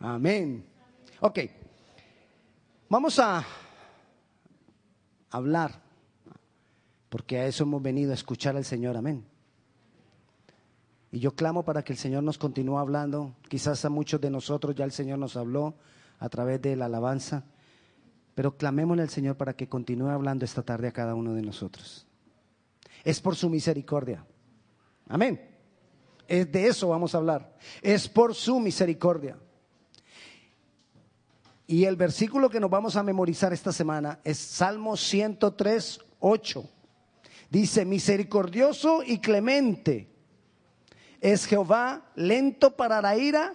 Amén. Ok. Vamos a hablar, porque a eso hemos venido a escuchar al Señor. Amén. Y yo clamo para que el Señor nos continúe hablando. Quizás a muchos de nosotros ya el Señor nos habló a través de la alabanza. Pero clamémosle al Señor para que continúe hablando esta tarde a cada uno de nosotros. Es por su misericordia. Amén. Es de eso vamos a hablar. Es por su misericordia. Y el versículo que nos vamos a memorizar esta semana es Salmo 103, 8. Dice, misericordioso y clemente es Jehová, lento para la ira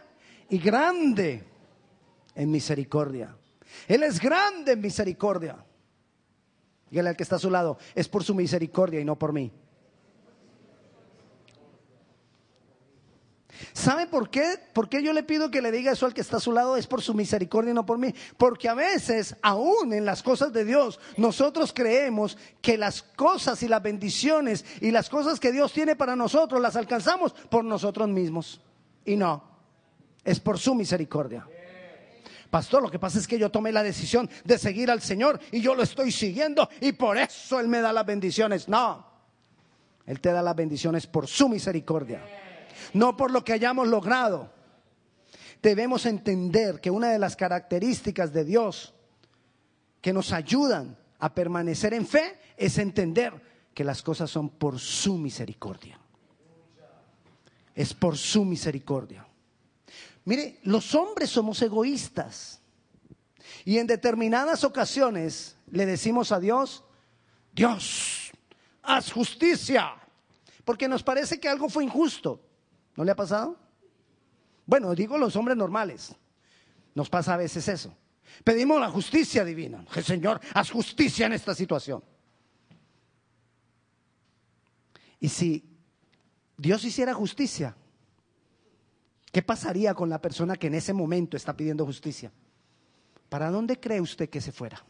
y grande en misericordia. Él es grande en misericordia. Dígale al que está a su lado, es por su misericordia y no por mí. ¿Sabe por qué? ¿Por qué yo le pido que le diga eso al que está a su lado? Es por su misericordia y no por mí. Porque a veces, aún en las cosas de Dios, nosotros creemos que las cosas y las bendiciones y las cosas que Dios tiene para nosotros las alcanzamos por nosotros mismos. Y no, es por su misericordia. Pastor, lo que pasa es que yo tomé la decisión de seguir al Señor y yo lo estoy siguiendo y por eso Él me da las bendiciones. No, Él te da las bendiciones por su misericordia no por lo que hayamos logrado. Debemos entender que una de las características de Dios que nos ayudan a permanecer en fe es entender que las cosas son por su misericordia. Es por su misericordia. Mire, los hombres somos egoístas. Y en determinadas ocasiones le decimos a Dios, Dios, haz justicia. Porque nos parece que algo fue injusto. ¿No le ha pasado? Bueno, digo los hombres normales. Nos pasa a veces eso. Pedimos la justicia divina. Señor, haz justicia en esta situación. Y si Dios hiciera justicia, ¿qué pasaría con la persona que en ese momento está pidiendo justicia? ¿Para dónde cree usted que se fuera?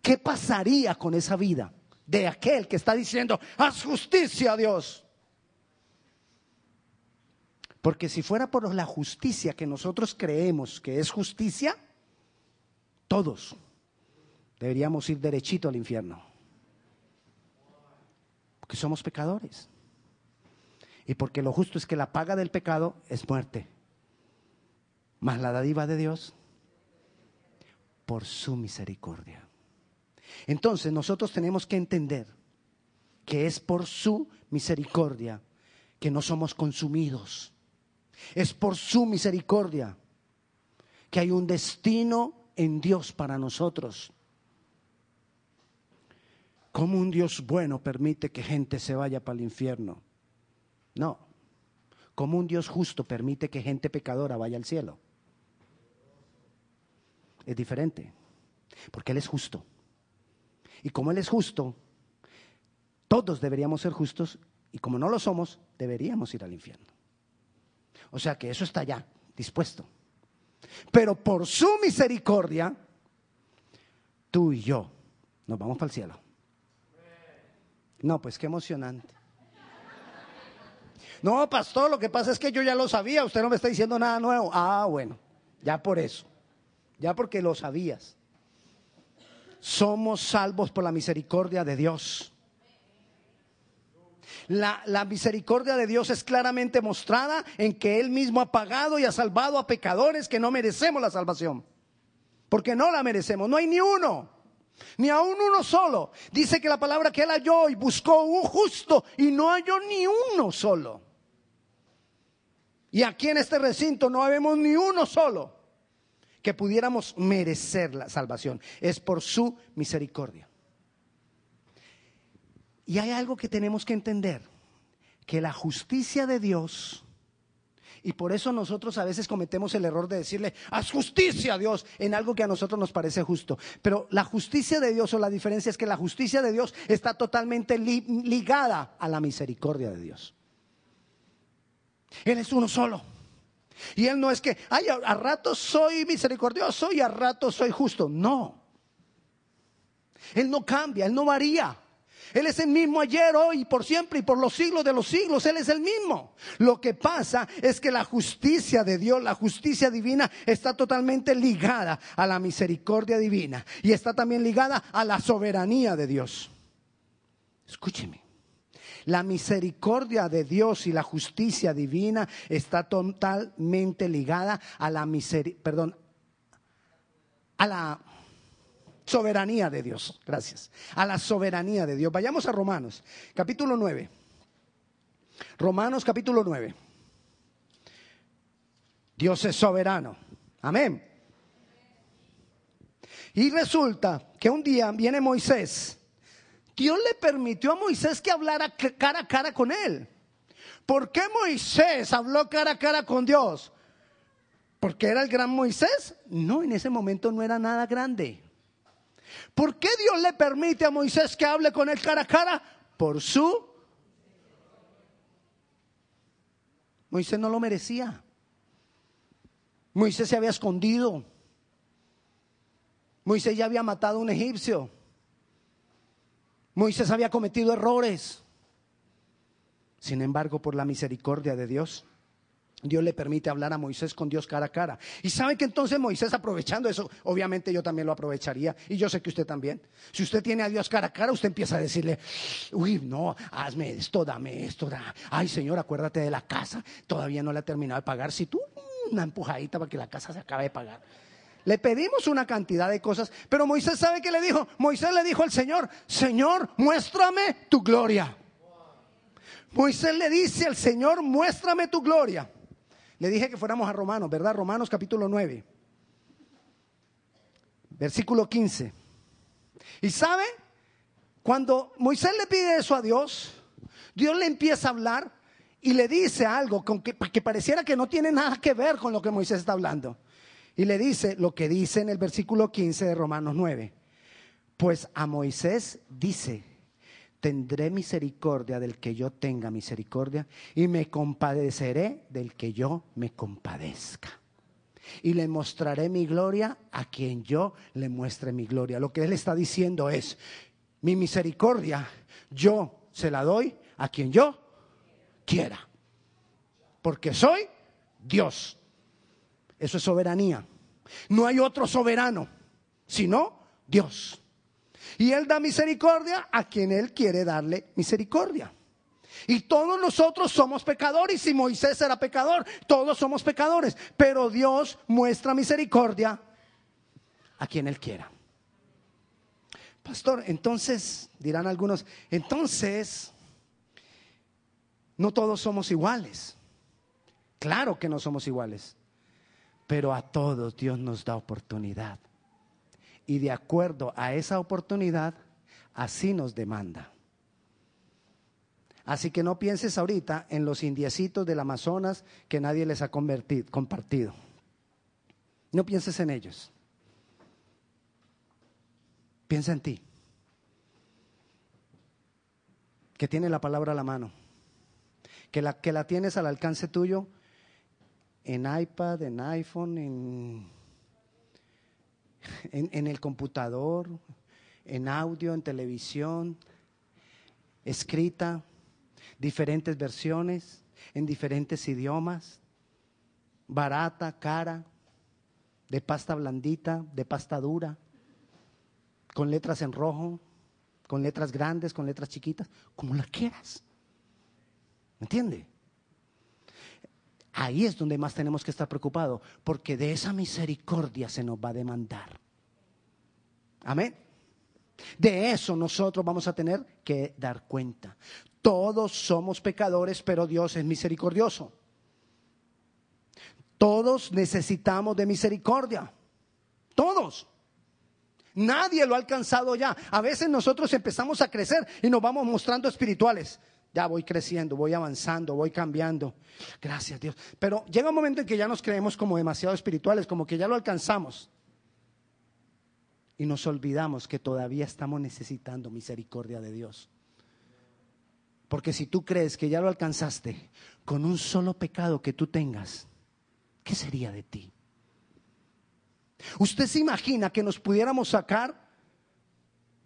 ¿Qué pasaría con esa vida de aquel que está diciendo, haz justicia Dios? Porque si fuera por la justicia que nosotros creemos que es justicia, todos deberíamos ir derechito al infierno. Porque somos pecadores. Y porque lo justo es que la paga del pecado es muerte. Mas la dádiva de Dios por su misericordia. Entonces nosotros tenemos que entender que es por su misericordia que no somos consumidos es por su misericordia que hay un destino en Dios para nosotros. ¿Cómo un Dios bueno permite que gente se vaya para el infierno? No. ¿Cómo un Dios justo permite que gente pecadora vaya al cielo? Es diferente, porque Él es justo. Y como Él es justo, todos deberíamos ser justos y como no lo somos, deberíamos ir al infierno. O sea que eso está ya dispuesto. Pero por su misericordia, tú y yo nos vamos para el cielo. No, pues qué emocionante. No, pastor, lo que pasa es que yo ya lo sabía, usted no me está diciendo nada nuevo. Ah, bueno, ya por eso, ya porque lo sabías. Somos salvos por la misericordia de Dios. La, misericordia de Dios es claramente mostrada en que Él mismo ha pagado y ha salvado a pecadores que no merecemos la salvación. Porque no la merecemos. No hay ni uno. Ni aún uno solo. Dice que la palabra que Él halló y buscó un justo y no halló ni uno solo. Y aquí en este recinto no vemos ni uno solo que pudiéramos merecer la salvación. Es por su misericordia. Y hay algo que tenemos que entender, que la justicia de Dios, y por eso nosotros a veces cometemos el error de decirle, haz justicia a Dios en algo que a nosotros nos parece justo. Pero la justicia de Dios o la diferencia es que la justicia de Dios está totalmente ligada a la misericordia de Dios. Él es uno solo. Y Él no es que, ay, a, rato soy misericordioso y a rato soy justo. No. Él no cambia, Él no varía. Él es el mismo ayer, hoy, por siempre y por los siglos de los siglos. Él es el mismo. Lo que pasa es que la justicia de Dios, la justicia divina, está totalmente ligada a la misericordia divina y está también ligada a la soberanía de Dios. Escúcheme. La misericordia de Dios y la justicia divina está totalmente ligada a la misericordia, perdón, a la soberanía de Dios. Gracias. A la soberanía de Dios. Vayamos a Romanos, capítulo 9. Romanos capítulo 9. Dios es soberano. Amén. Y resulta que un día viene Moisés Dios le permitió a Moisés que hablara cara a cara con él. ¿Por qué Moisés habló cara a cara con Dios? ¿Porque era el gran Moisés? No, en ese momento no era nada grande. ¿Por qué Dios le permite a Moisés que hable con él cara a cara? Por su... Moisés no lo merecía. Moisés se había escondido. Moisés ya había matado a un egipcio. Moisés había cometido errores. Sin embargo, por la misericordia de Dios, Dios le permite hablar a Moisés con Dios cara a cara. Y sabe que entonces Moisés aprovechando eso, obviamente yo también lo aprovecharía y yo sé que usted también. Si usted tiene a Dios cara a cara, usted empieza a decirle, uy, no, hazme esto, dame esto, da. ay Señor, acuérdate de la casa, todavía no la he terminado de pagar. Si tú una empujadita para que la casa se acabe de pagar. Le pedimos una cantidad de cosas, pero Moisés sabe que le dijo. Moisés le dijo al Señor, Señor, muéstrame tu gloria. Moisés le dice al Señor, muéstrame tu gloria. Le dije que fuéramos a Romanos, ¿verdad? Romanos capítulo 9, versículo 15. Y sabe, cuando Moisés le pide eso a Dios, Dios le empieza a hablar y le dice algo que, que pareciera que no tiene nada que ver con lo que Moisés está hablando. Y le dice lo que dice en el versículo 15 de Romanos 9. Pues a Moisés dice, tendré misericordia del que yo tenga misericordia y me compadeceré del que yo me compadezca. Y le mostraré mi gloria a quien yo le muestre mi gloria. Lo que él está diciendo es, mi misericordia yo se la doy a quien yo quiera. Porque soy Dios. Eso es soberanía. No hay otro soberano, sino Dios. Y Él da misericordia a quien Él quiere darle misericordia. Y todos nosotros somos pecadores. Y si Moisés era pecador, todos somos pecadores. Pero Dios muestra misericordia a quien Él quiera. Pastor, entonces, dirán algunos, entonces, no todos somos iguales. Claro que no somos iguales pero a todos Dios nos da oportunidad. Y de acuerdo a esa oportunidad, así nos demanda. Así que no pienses ahorita en los indiecitos del Amazonas que nadie les ha compartido. No pienses en ellos. Piensa en ti. Que tiene la palabra a la mano. Que la, que la tienes al alcance tuyo en iPad, en iPhone, en, en, el computador, en audio, en televisión, escrita, diferentes versiones, en diferentes idiomas, barata, cara, de pasta blandita, de pasta dura, con letras en rojo, con letras grandes, con letras chiquitas, como la quieras. ¿Me entiende? Ahí es donde más tenemos que estar preocupados, porque de esa misericordia se nos va a demandar. Amén. De eso nosotros vamos a tener que dar cuenta. Todos somos pecadores, pero Dios es misericordioso. Todos necesitamos de misericordia. Todos. Nadie lo ha alcanzado ya. A veces nosotros empezamos a crecer y nos vamos mostrando espirituales. Ya voy creciendo, voy avanzando, voy cambiando. Gracias Dios. Pero llega un momento en que ya nos creemos como demasiado espirituales, como que ya lo alcanzamos. Y nos olvidamos que todavía estamos necesitando misericordia de Dios. Porque si tú crees que ya lo alcanzaste con un solo pecado que tú tengas, ¿qué sería de ti? ¿Usted se imagina que nos pudiéramos sacar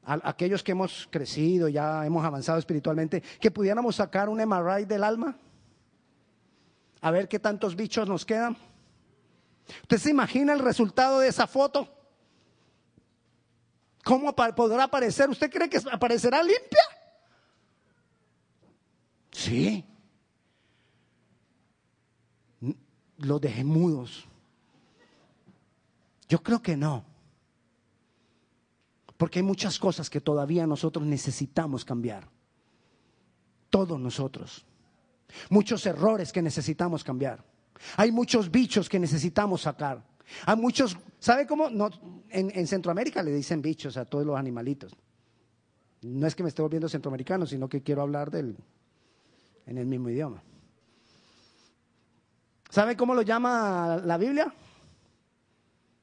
a aquellos que hemos crecido, ya hemos avanzado espiritualmente, que pudiéramos sacar un MRI del alma? A ver qué tantos bichos nos quedan. ¿Usted se imagina el resultado de esa foto? ¿Cómo podrá aparecer? ¿Usted cree que aparecerá limpia? Sí. Los dejé mudos. Yo creo que no. Porque hay muchas cosas que todavía nosotros necesitamos cambiar. Todos nosotros. Muchos errores que necesitamos cambiar. Hay muchos bichos que necesitamos sacar. Hay muchos, ¿sabe cómo? No, en, Centroamérica le dicen bichos a todos los animalitos. No es que me esté volviendo centroamericano, sino que quiero hablar del, en el mismo idioma. ¿Sabe cómo lo llama la Biblia?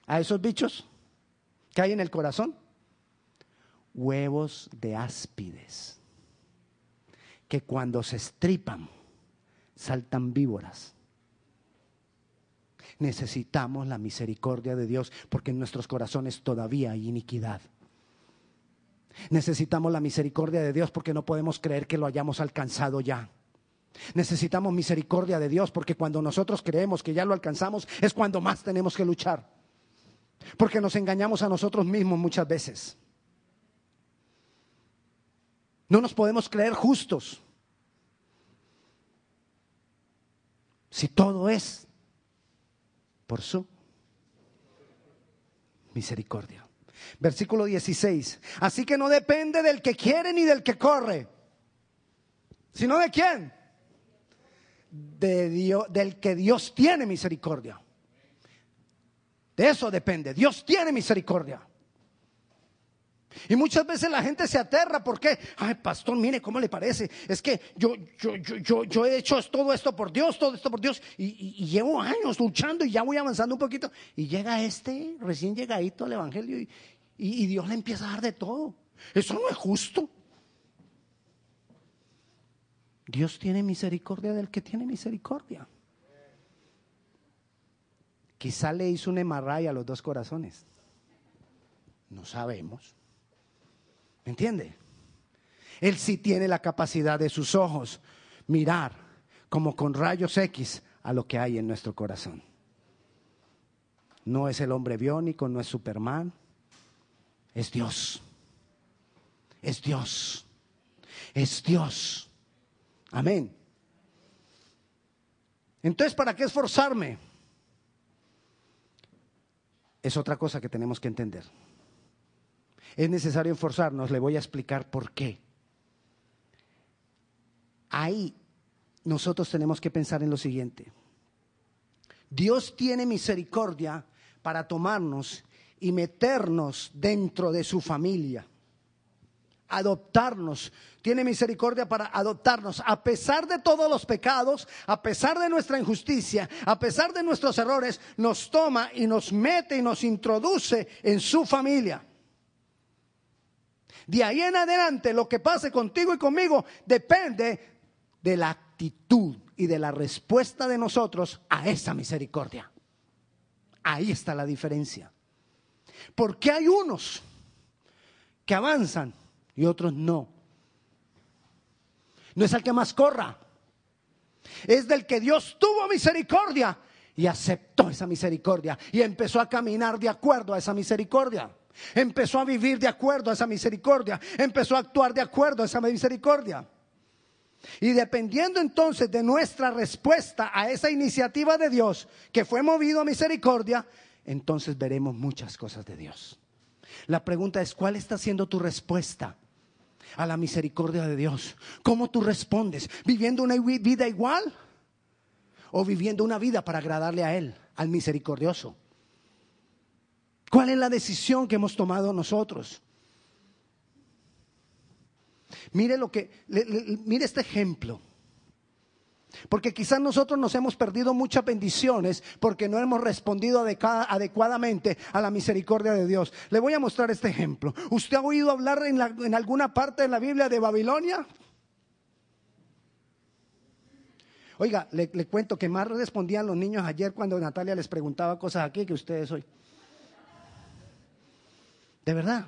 A esos bichos que hay en el corazón. Huevos de áspides. Que cuando se estripan, saltan víboras. Necesitamos la misericordia de Dios porque en nuestros corazones todavía hay iniquidad. Necesitamos la misericordia de Dios porque no podemos creer que lo hayamos alcanzado ya. Necesitamos misericordia de Dios porque cuando nosotros creemos que ya lo alcanzamos es cuando más tenemos que luchar. Porque nos engañamos a nosotros mismos muchas veces. No nos podemos creer justos. Si todo es por su misericordia. Versículo 16. Así que no depende del que quiere ni del que corre, sino de quién? De Dios, del que Dios tiene misericordia. De eso depende. Dios tiene misericordia. Y muchas veces la gente se aterra porque, ay, pastor, mire cómo le parece. Es que yo, yo, yo, yo, he hecho todo esto por Dios, todo esto por Dios. Y, llevo años luchando y ya voy avanzando un poquito. Y llega este recién llegadito al Evangelio y, y Dios le empieza a dar de todo. Eso no es justo. Dios tiene misericordia del que tiene misericordia. Quizá le hizo un emarray a los dos corazones. No sabemos. ¿Me entiende? Él sí tiene la capacidad de sus ojos mirar como con rayos X a lo que hay en nuestro corazón. No es el hombre biónico, no es Superman, es Dios. Es Dios. Es Dios. Amén. Entonces, ¿para qué esforzarme? Es otra cosa que tenemos que entender es necesario esforzarnos, le voy a explicar por qué. Ahí nosotros tenemos que pensar en lo siguiente. Dios tiene misericordia para tomarnos y meternos dentro de su familia, adoptarnos. Tiene misericordia para adoptarnos a pesar de todos los pecados, a pesar de nuestra injusticia, a pesar de nuestros errores, nos toma y nos mete y nos introduce en su familia. De ahí en adelante, lo que pase contigo y conmigo depende de la actitud y de la respuesta de nosotros a esa misericordia. Ahí está la diferencia. Porque hay unos que avanzan y otros no. No es el que más corra, es del que Dios tuvo misericordia y aceptó esa misericordia y empezó a caminar de acuerdo a esa misericordia. Empezó a vivir de acuerdo a esa misericordia. Empezó a actuar de acuerdo a esa misericordia. Y dependiendo entonces de nuestra respuesta a esa iniciativa de Dios, que fue movido a misericordia, entonces veremos muchas cosas de Dios. La pregunta es, ¿cuál está siendo tu respuesta a la misericordia de Dios? ¿Cómo tú respondes? ¿Viviendo una vida igual? ¿O viviendo una vida para agradarle a Él, al misericordioso? ¿Cuál es la decisión que hemos tomado nosotros? Mire lo que, mire este ejemplo. Porque quizás nosotros nos hemos perdido muchas bendiciones porque no hemos respondido adecuadamente a la misericordia de Dios. Le voy a mostrar este ejemplo. ¿Usted ha oído hablar en, alguna parte de la Biblia de Babilonia? Oiga, le, cuento que más respondían los niños ayer cuando Natalia les preguntaba cosas aquí que ustedes hoy. De verdad.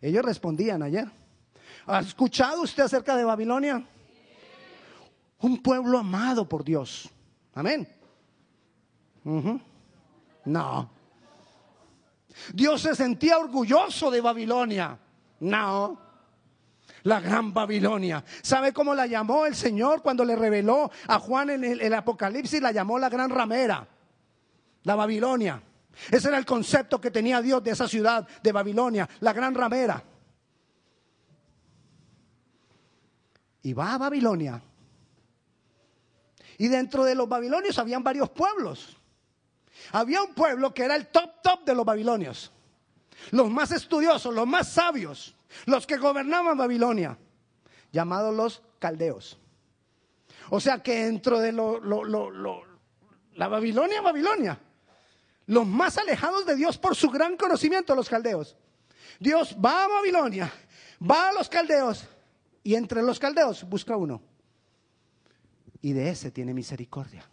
Ellos respondían ayer. ¿Ha escuchado usted acerca de Babilonia? Un pueblo amado por Dios. Amén. No. Dios se sentía orgulloso de Babilonia. No. La gran Babilonia. ¿Sabe cómo la llamó el Señor cuando le reveló a Juan en el, Apocalipsis? La llamó la gran ramera. La Babilonia. Ese era el concepto que tenía Dios de esa ciudad de Babilonia, la gran ramera. Y va a Babilonia. Y dentro de los babilonios habían varios pueblos. Había un pueblo que era el top top de los babilonios. Los más estudiosos, los más sabios, los que gobernaban Babilonia, llamados los caldeos. O sea que dentro de lo, la Babilonia, Babilonia, los más alejados de Dios por su gran conocimiento, los caldeos. Dios va a Babilonia, va a los caldeos y entre los caldeos busca uno. Y de ese tiene misericordia.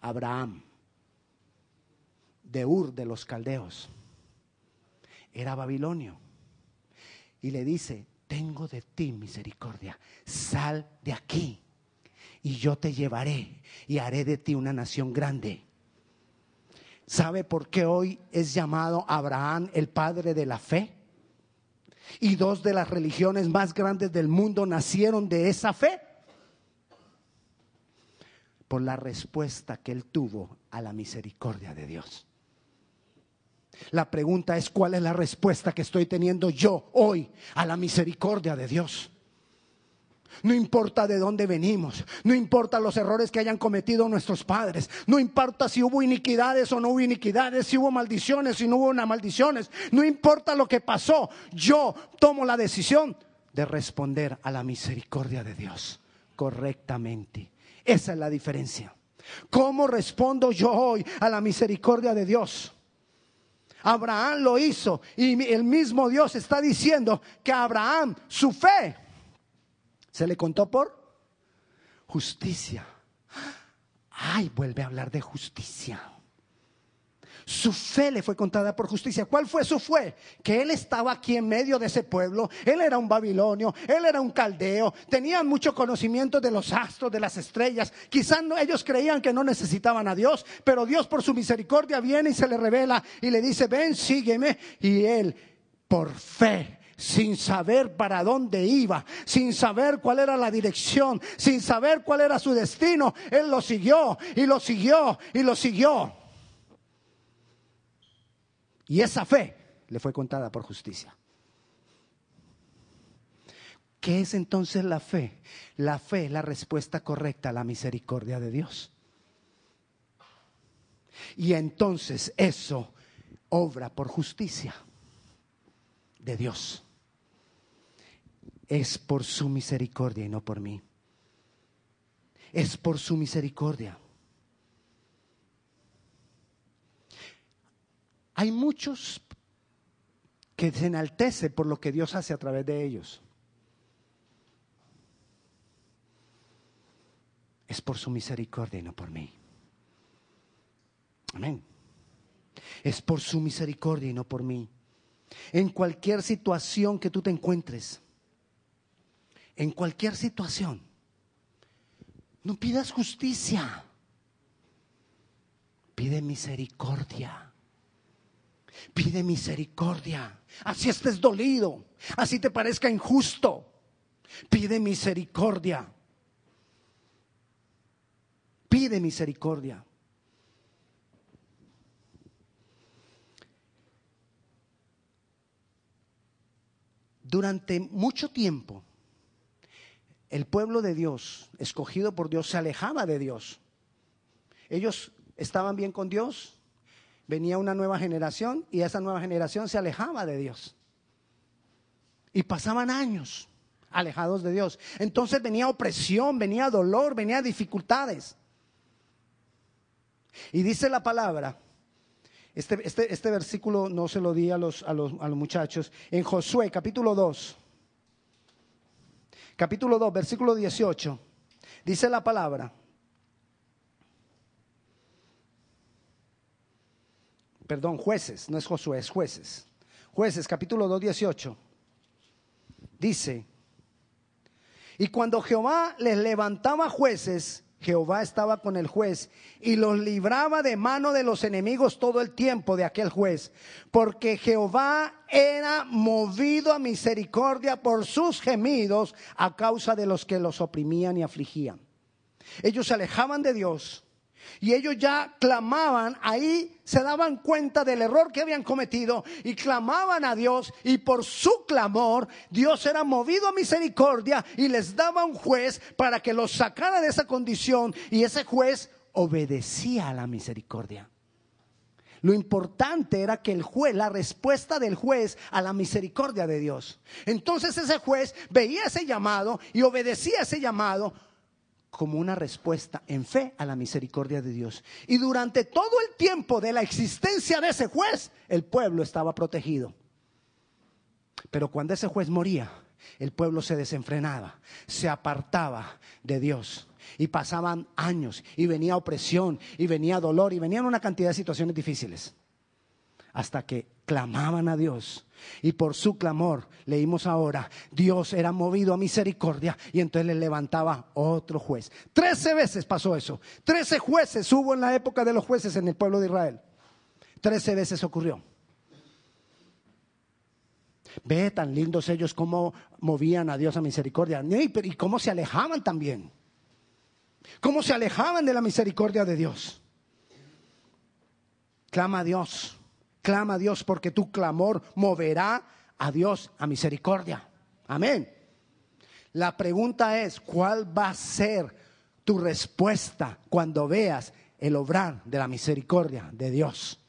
Abraham, de Ur de los caldeos, era babilonio. Y le dice, tengo de ti misericordia, sal de aquí y yo te llevaré y haré de ti una nación grande. ¿Sabe por qué hoy es llamado Abraham el padre de la fe? Y dos de las religiones más grandes del mundo nacieron de esa fe. Por la respuesta que él tuvo a la misericordia de Dios. La pregunta es, ¿cuál es la respuesta que estoy teniendo yo hoy a la misericordia de Dios? No importa de dónde venimos, no importa los errores que hayan cometido nuestros padres, no importa si hubo iniquidades o no hubo iniquidades, si hubo maldiciones, si no hubo maldiciones, no importa lo que pasó, yo tomo la decisión de responder a la misericordia de Dios correctamente. Esa es la diferencia. ¿Cómo respondo yo hoy a la misericordia de Dios? Abraham lo hizo y el mismo Dios está diciendo que Abraham, su fe, se le contó por justicia. Ay, vuelve a hablar de justicia. Su fe le fue contada por justicia. ¿Cuál fue su fe? Que él estaba aquí en medio de ese pueblo. Él era un babilonio, él era un caldeo. Tenían mucho conocimiento de los astros, de las estrellas. Quizás ellos creían que no necesitaban a Dios, pero Dios por su misericordia viene y se le revela y le dice, ven, sígueme. Y él, por fe, sin saber para dónde iba, sin saber cuál era la dirección, sin saber cuál era su destino. Él lo siguió y lo siguió y lo siguió. Y esa fe le fue contada por justicia. ¿Qué es entonces la fe? La fe es la respuesta correcta a la misericordia de Dios. Y entonces eso obra por justicia de Dios es por su misericordia y no por mí. Es por su misericordia. Hay muchos que se enaltecen por lo que Dios hace a través de ellos. Es por su misericordia y no por mí. Amén. Es por su misericordia y no por mí. En cualquier situación que tú te encuentres, en cualquier situación. No pidas justicia, pide misericordia. Pide misericordia. Así estés dolido, así te parezca injusto. Pide misericordia. Pide misericordia. Durante mucho tiempo, el pueblo de Dios, escogido por Dios, se alejaba de Dios. Ellos estaban bien con Dios, venía una nueva generación y esa nueva generación se alejaba de Dios. Y pasaban años alejados de Dios. Entonces venía opresión, venía dolor, venía dificultades. Y dice la palabra, este, este, este versículo no se lo di a los, a los, a los muchachos, en Josué capítulo 2 capítulo 2, versículo 18, dice la palabra. Perdón, jueces, no es Josué, es jueces. Jueces, capítulo 2, 18. dice, y cuando Jehová les levantaba jueces, Jehová estaba con el juez y los libraba de mano de los enemigos todo el tiempo de aquel juez, porque Jehová era movido a misericordia por sus gemidos a causa de los que los oprimían y afligían. Ellos se alejaban de Dios y ellos ya clamaban, ahí se daban cuenta del error que habían cometido y clamaban a Dios y por su clamor Dios era movido a misericordia y les daba un juez para que los sacara de esa condición y ese juez obedecía a la misericordia. Lo importante era que el juez, la respuesta del juez a la misericordia de Dios. Entonces ese juez veía ese llamado y obedecía ese llamado como una respuesta en fe a la misericordia de Dios. Y durante todo el tiempo de la existencia de ese juez, el pueblo estaba protegido. Pero cuando ese juez moría, el pueblo se desenfrenaba, se apartaba de Dios. Y pasaban años, y venía opresión, y venía dolor, y venían una cantidad de situaciones difíciles. Hasta que clamaban a Dios y por su clamor, leímos ahora, Dios era movido a misericordia y entonces le levantaba otro juez. Trece veces pasó eso. Trece jueces hubo en la época de los jueces en el pueblo de Israel. Trece veces ocurrió. Ve tan lindos ellos cómo movían a Dios a misericordia y cómo se alejaban también. Cómo se alejaban de la misericordia de Dios. Clama a Dios Clama a Dios porque tu clamor moverá a Dios a misericordia. Amén. La pregunta es, ¿cuál va a ser tu respuesta cuando veas el obrar de la misericordia de Dios?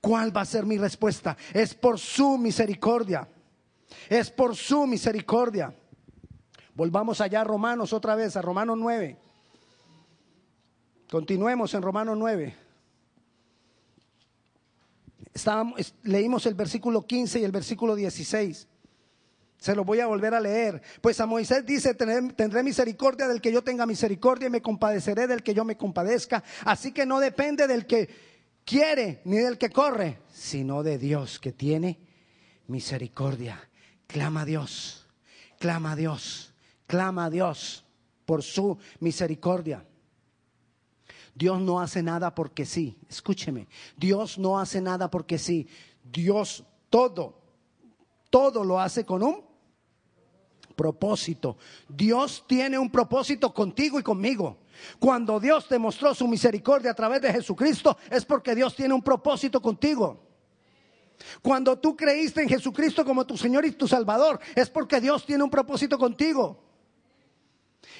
¿Cuál va a ser mi respuesta? Es por su misericordia. Es por su misericordia. Volvamos allá a Romanos otra vez, a Romanos 9. Continuemos en Romanos 9 leímos el versículo 15 y el versículo 16. Se lo voy a volver a leer. Pues a Moisés dice, tendré misericordia del que yo tenga misericordia y me compadeceré del que yo me compadezca. Así que no depende del que quiere ni del que corre, sino de Dios que tiene misericordia. Clama a Dios, clama a Dios, clama a Dios por su misericordia. Dios no hace nada porque sí. Escúcheme. Dios no hace nada porque sí. Dios todo, todo lo hace con un propósito. Dios tiene un propósito contigo y conmigo. Cuando Dios te mostró su misericordia a través de Jesucristo, es porque Dios tiene un propósito contigo. Cuando tú creíste en Jesucristo como tu Señor y tu Salvador, es porque Dios tiene un propósito contigo.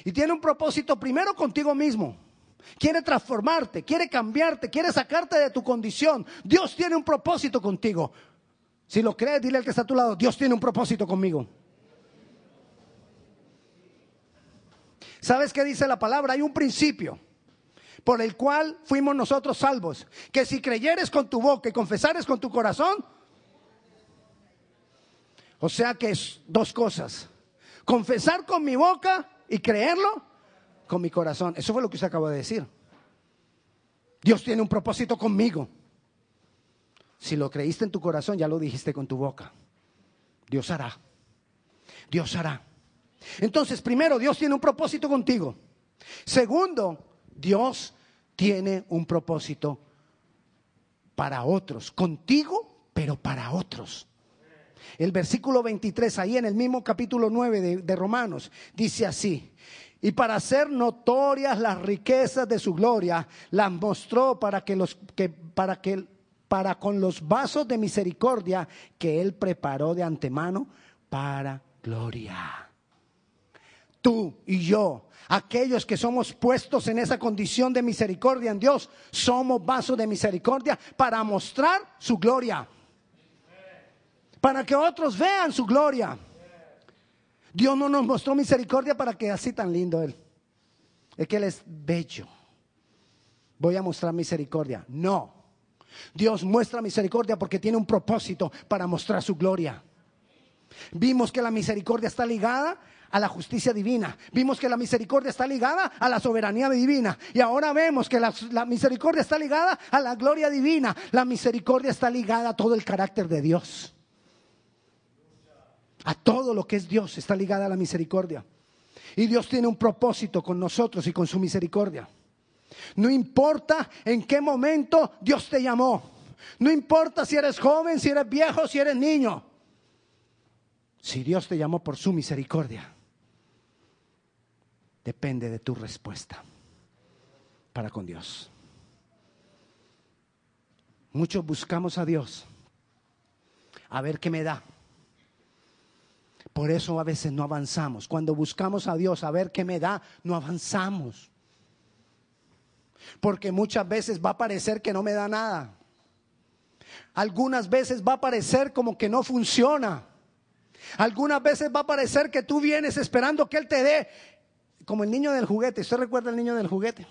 Y tiene un propósito primero contigo mismo quiere transformarte, quiere cambiarte, quiere sacarte de tu condición. Dios tiene un propósito contigo. Si lo crees, dile al que está a tu lado, Dios tiene un propósito conmigo. ¿Sabes qué dice la palabra? Hay un principio por el cual fuimos nosotros salvos. Que si creyeres con tu boca y confesares con tu corazón, o sea que es dos cosas. Confesar con mi boca y creerlo con mi corazón. Eso fue lo que usted acabó de decir. Dios tiene un propósito conmigo. Si lo creíste en tu corazón, ya lo dijiste con tu boca. Dios hará. Dios hará. Entonces, primero, Dios tiene un propósito contigo. Segundo, Dios tiene un propósito para otros. Contigo, pero para otros. El versículo 23, ahí en el mismo capítulo 9 de, de Romanos, dice así, y para hacer notorias las riquezas de su gloria, las mostró para que los que para que para con los vasos de misericordia que él preparó de antemano para gloria. Tú y yo, aquellos que somos puestos en esa condición de misericordia en Dios, somos vasos de misericordia para mostrar su gloria. Para que otros vean su gloria. Dios no nos mostró misericordia para que así tan lindo Él. Es que Él es bello. Voy a mostrar misericordia. No. Dios muestra misericordia porque tiene un propósito para mostrar su gloria. Vimos que la misericordia está ligada a la justicia divina. Vimos que la misericordia está ligada a la soberanía divina. Y ahora vemos que la, la, misericordia está ligada a la gloria divina. La misericordia está ligada a todo el carácter de Dios. A todo lo que es Dios está ligada a la misericordia. Y Dios tiene un propósito con nosotros y con su misericordia. No importa en qué momento Dios te llamó. No importa si eres joven, si eres viejo, si eres niño. Si Dios te llamó por su misericordia, depende de tu respuesta para con Dios. Muchos buscamos a Dios a ver qué me da. Por eso a veces no avanzamos. Cuando buscamos a Dios a ver qué me da, no avanzamos. Porque muchas veces va a parecer que no me da nada. Algunas veces va a parecer como que no funciona. Algunas veces va a parecer que tú vienes esperando que Él te dé, como el niño del juguete. ¿Usted recuerda el niño del juguete?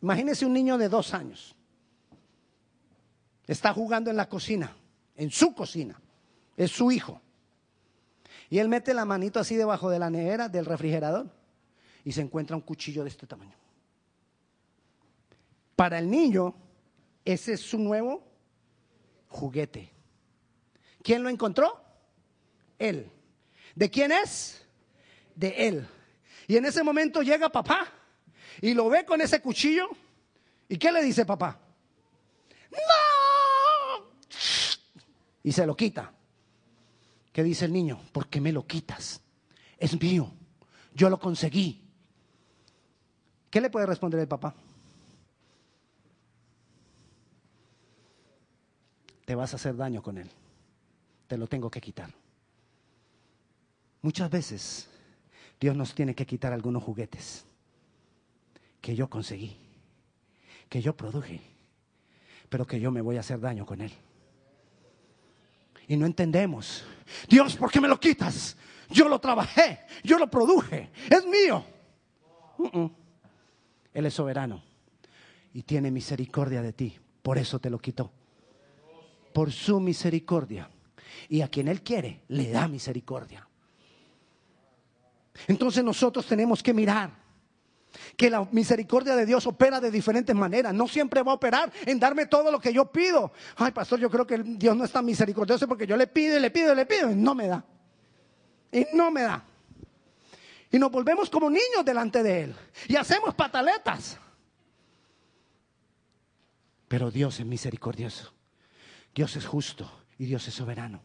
Imagínese un niño de dos años. Está jugando en la cocina, en su cocina. Es su hijo. Y él mete la manito así debajo de la nevera del refrigerador y se encuentra un cuchillo de este tamaño. Para el niño, ese es su nuevo juguete. ¿Quién lo encontró? Él. ¿De quién es? De él. Y en ese momento llega papá y lo ve con ese cuchillo. ¿Y qué le dice papá? ¡No! Y se lo quita. ¿Qué dice el niño? ¿Por qué me lo quitas? Es mío. Yo lo conseguí. ¿Qué le puede responder el papá? Te vas a hacer daño con él. Te lo tengo que quitar. Muchas veces Dios nos tiene que quitar algunos juguetes que yo conseguí, que yo produje, pero que yo me voy a hacer daño con él y no entendemos. Dios, ¿por qué me lo quitas? Yo lo trabajé, yo lo produje, es mío. Él es soberano y tiene misericordia de ti, por eso te lo quitó. Por su misericordia. Y a quien Él quiere, le da misericordia. Entonces nosotros tenemos que mirar que la misericordia de Dios opera de diferentes maneras. No siempre va a operar en darme todo lo que yo pido. Ay, pastor, yo creo que Dios no está misericordioso porque yo le pido y le pido y le pido y no me da. Y no me da. Y nos volvemos como niños delante de Él. Y hacemos pataletas. Pero Dios es misericordioso. Dios es justo y Dios es soberano.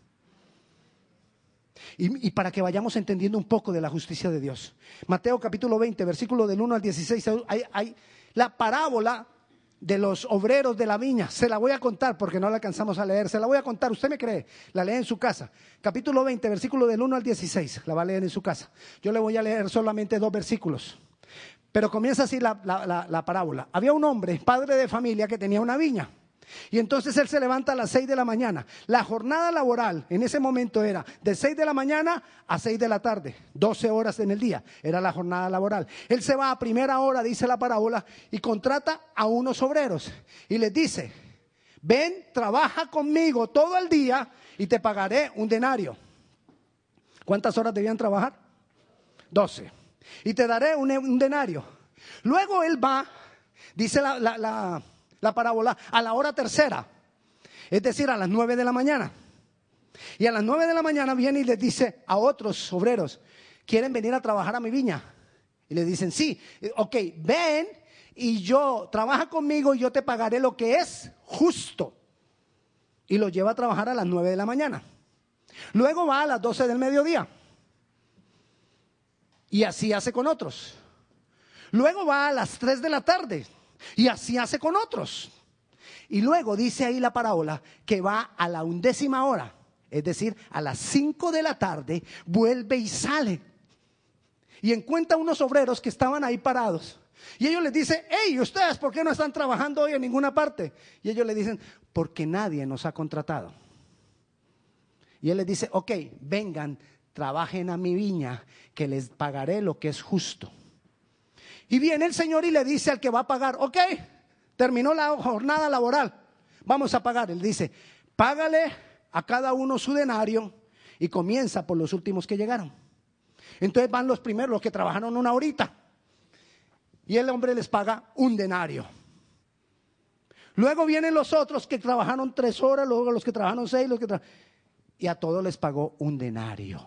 Y, para que vayamos entendiendo un poco de la justicia de Dios. Mateo capítulo 20, versículo del 1 al 16, hay, la parábola de los obreros de la viña. Se la voy a contar porque no la alcanzamos a leer. Se la voy a contar. Usted me cree. La lee en su casa. Capítulo 20, versículo del 1 al 16. La va a leer en su casa. Yo le voy a leer solamente dos versículos. Pero comienza así la parábola. Había un hombre, padre de familia, que tenía una viña. Y entonces él se levanta a las 6 de la mañana. La jornada laboral en ese momento era de 6 de la mañana a 6 de la tarde, 12 horas en el día, era la jornada laboral. Él se va a primera hora, dice la parábola, y contrata a unos obreros y les dice, ven, trabaja conmigo todo el día y te pagaré un denario. ¿Cuántas horas debían trabajar? 12. Y te daré un, denario. Luego él va, dice la, parábola a la hora tercera, es decir, a las nueve de la mañana. Y a las nueve de la mañana viene y les dice a otros obreros, ¿quieren venir a trabajar a mi viña? Y le dicen, sí, ok, ven y yo, trabaja conmigo y yo te pagaré lo que es justo. Y lo lleva a trabajar a las nueve de la mañana. Luego va a las doce del mediodía. Y así hace con otros. Luego va a las tres de la tarde. Y así hace con otros. Y luego dice ahí la parábola que va a la undécima hora, es decir, a las cinco de la tarde, vuelve y sale. Y encuentra unos obreros que estaban ahí parados. Y ellos les dicen, hey, ustedes, ¿por qué no están trabajando hoy en ninguna parte? Y ellos le dicen, porque nadie nos ha contratado. Y él les dice, ok, vengan, trabajen a mi viña, que les pagaré lo que es justo. Y viene el Señor y le dice al que va a pagar, ok, terminó la jornada laboral, vamos a pagar. Él dice, págale a cada uno su denario y comienza por los últimos que llegaron. Entonces van los primeros, los que trabajaron una horita. Y el hombre les paga un denario. Luego vienen los otros que trabajaron tres horas, luego los que trabajaron seis, los que y a todos les pagó un denario.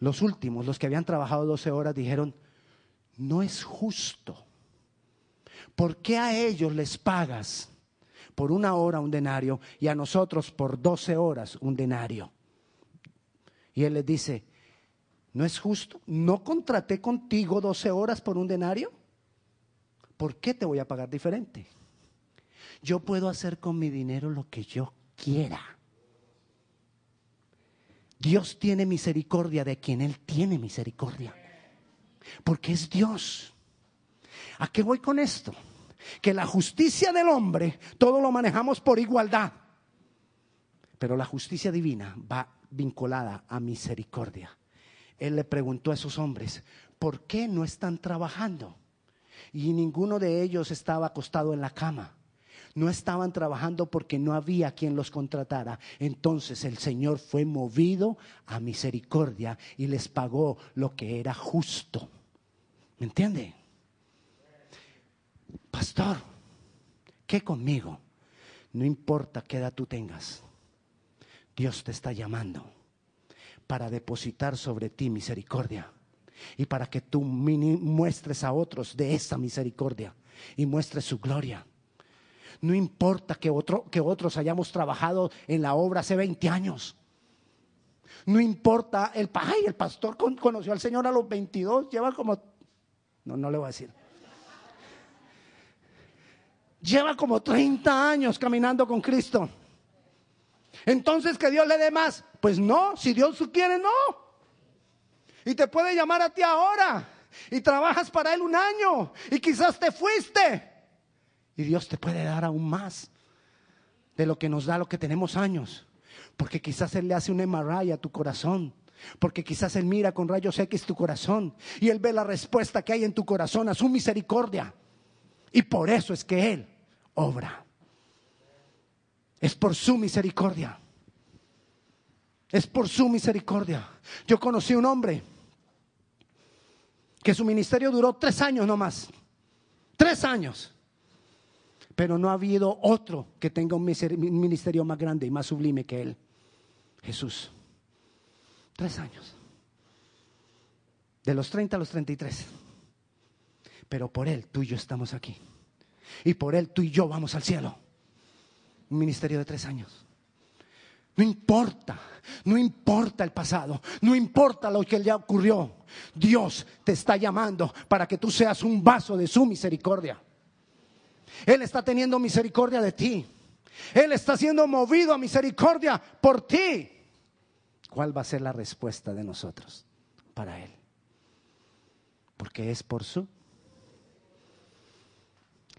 Los últimos, los que habían trabajado 12 horas, dijeron, no es justo. ¿Por qué a ellos les pagas por una hora un denario y a nosotros por 12 horas un denario? Y él les dice, ¿no es justo? ¿No contraté contigo 12 horas por un denario? ¿Por qué te voy a pagar diferente? Yo puedo hacer con mi dinero lo que yo quiera. Dios tiene misericordia de quien Él tiene misericordia. Porque es Dios. ¿A qué voy con esto? Que la justicia del hombre, todo lo manejamos por igualdad. Pero la justicia divina va vinculada a misericordia. Él le preguntó a esos hombres, ¿por qué no están trabajando? Y ninguno de ellos estaba acostado en la cama no estaban trabajando porque no había quien los contratara. Entonces el Señor fue movido a misericordia y les pagó lo que era justo. ¿Me entiende? Pastor, ¿qué conmigo? No importa qué edad tú tengas, Dios te está llamando para depositar sobre ti misericordia y para que tú muestres a otros de esa misericordia y muestres su gloria. No importa que, otro, que otros hayamos trabajado en la obra hace 20 años. No importa, el, ay, el pastor conoció al Señor a los 22, lleva como, no, no le voy a decir. Lleva como 30 años caminando con Cristo. Entonces que Dios le dé más. Pues no, si Dios quiere, no. Y te puede llamar a ti ahora. Y trabajas para Él un año. Y quizás te fuiste. Y Dios te puede dar aún más de lo que nos da lo que tenemos años. Porque quizás Él le hace un MRI a tu corazón. Porque quizás Él mira con rayos X tu corazón. Y Él ve la respuesta que hay en tu corazón a su misericordia. Y por eso es que Él obra. Es por su misericordia. Es por su misericordia. Yo conocí un hombre que su ministerio duró tres años nomás. Tres años pero no ha habido otro que tenga un ministerio más grande y más sublime que Él. Jesús. Tres años. De los 30 a los 33. Pero por Él tú y yo estamos aquí. Y por Él tú y yo vamos al cielo. Un ministerio de tres años. No importa, no importa el pasado, no importa lo que ya ocurrió. Dios te está llamando para que tú seas un vaso de su misericordia. Él está teniendo misericordia de ti. Él está siendo movido a misericordia por ti. ¿Cuál va a ser la respuesta de nosotros para Él? Porque es por su.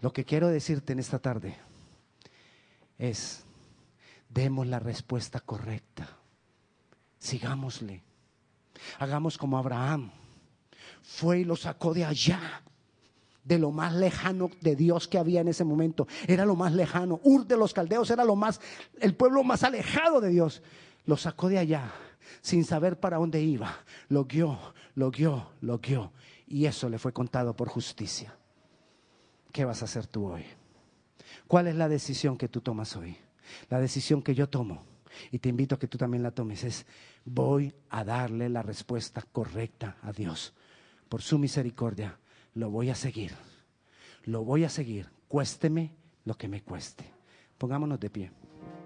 Lo que quiero decirte en esta tarde es, demos la respuesta correcta. Sigámosle. Hagamos como Abraham. Fue y lo sacó de allá de lo más lejano de Dios que había en ese momento. Era lo más lejano. Ur de los caldeos era lo más, el pueblo más alejado de Dios. Lo sacó de allá sin saber para dónde iba. Lo guió, lo guió, lo guió. Y eso le fue contado por justicia. ¿Qué vas a hacer tú hoy? ¿Cuál es la decisión que tú tomas hoy? La decisión que yo tomo, y te invito a que tú también la tomes, es voy a darle la respuesta correcta a Dios por su misericordia lo voy a seguir. Lo voy a seguir, cuésteme lo que me cueste. Pongámonos de pie.